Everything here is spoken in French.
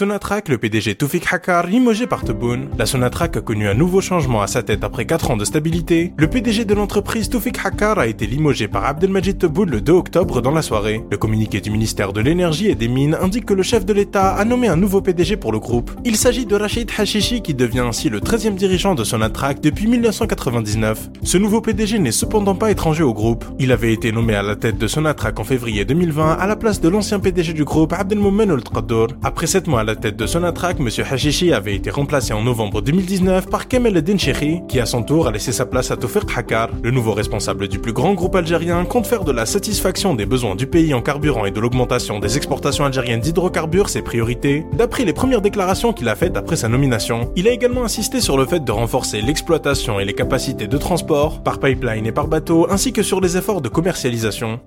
Sonatrach, le PDG Toufik Hakar, limogé par Tebboune. La Sonatrach a connu un nouveau changement à sa tête après 4 ans de stabilité. Le PDG de l'entreprise Toufik Hakar a été limogé par Abdelmajid Tebboune le 2 octobre dans la soirée. Le communiqué du ministère de l'énergie et des mines indique que le chef de l'État a nommé un nouveau PDG pour le groupe. Il s'agit de Rachid Hashishi qui devient ainsi le 13e dirigeant de Sonatrach depuis 1999. Ce nouveau PDG n'est cependant pas étranger au groupe. Il avait été nommé à la tête de Sonatrach en février 2020 à la place de l'ancien PDG du groupe Abdelmoumen El Après 7 mois à la tête de Sonatrach, M. Hashishi avait été remplacé en novembre 2019 par Kamel Eddin qui à son tour a laissé sa place à Tofir Hakar. Le nouveau responsable du plus grand groupe algérien compte faire de la satisfaction des besoins du pays en carburant et de l'augmentation des exportations algériennes d'hydrocarbures ses priorités, d'après les premières déclarations qu'il a faites après sa nomination. Il a également insisté sur le fait de renforcer l'exploitation et les capacités de transport, par pipeline et par bateau, ainsi que sur les efforts de commercialisation.